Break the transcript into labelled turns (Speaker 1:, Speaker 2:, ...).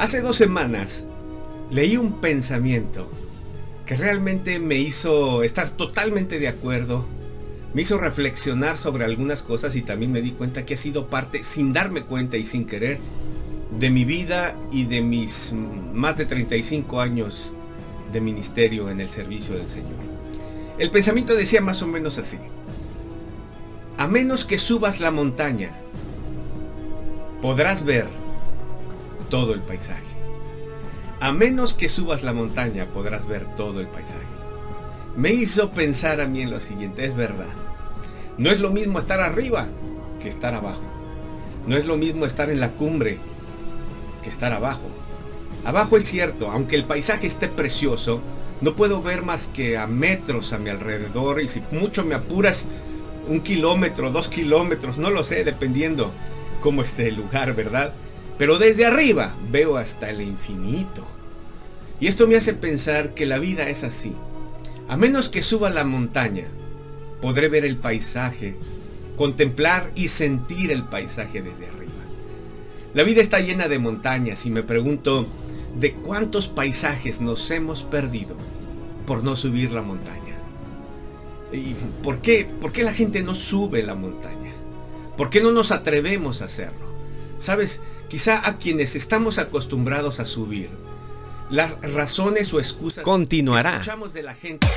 Speaker 1: Hace dos semanas leí un pensamiento que realmente me hizo estar totalmente de acuerdo, me hizo reflexionar sobre algunas cosas y también me di cuenta que ha sido parte, sin darme cuenta y sin querer, de mi vida y de mis más de 35 años de ministerio en el servicio del Señor. El pensamiento decía más o menos así. A menos que subas la montaña, podrás ver todo el paisaje. A menos que subas la montaña, podrás ver todo el paisaje. Me hizo pensar a mí en lo siguiente, es verdad. No es lo mismo estar arriba que estar abajo. No es lo mismo estar en la cumbre que estar abajo. Abajo es cierto, aunque el paisaje esté precioso, no puedo ver más que a metros a mi alrededor y si mucho me apuras, un kilómetro, dos kilómetros, no lo sé, dependiendo cómo esté el lugar, ¿verdad? Pero desde arriba veo hasta el infinito. Y esto me hace pensar que la vida es así. A menos que suba la montaña, podré ver el paisaje, contemplar y sentir el paisaje desde arriba. La vida está llena de montañas y me pregunto, ¿de cuántos paisajes nos hemos perdido por no subir la montaña? ¿Y por qué, por qué la gente no sube la montaña? ¿Por qué no nos atrevemos a hacerlo? Sabes, quizá a quienes estamos acostumbrados a subir, las razones o excusas
Speaker 2: continuará.
Speaker 1: que escuchamos de la gente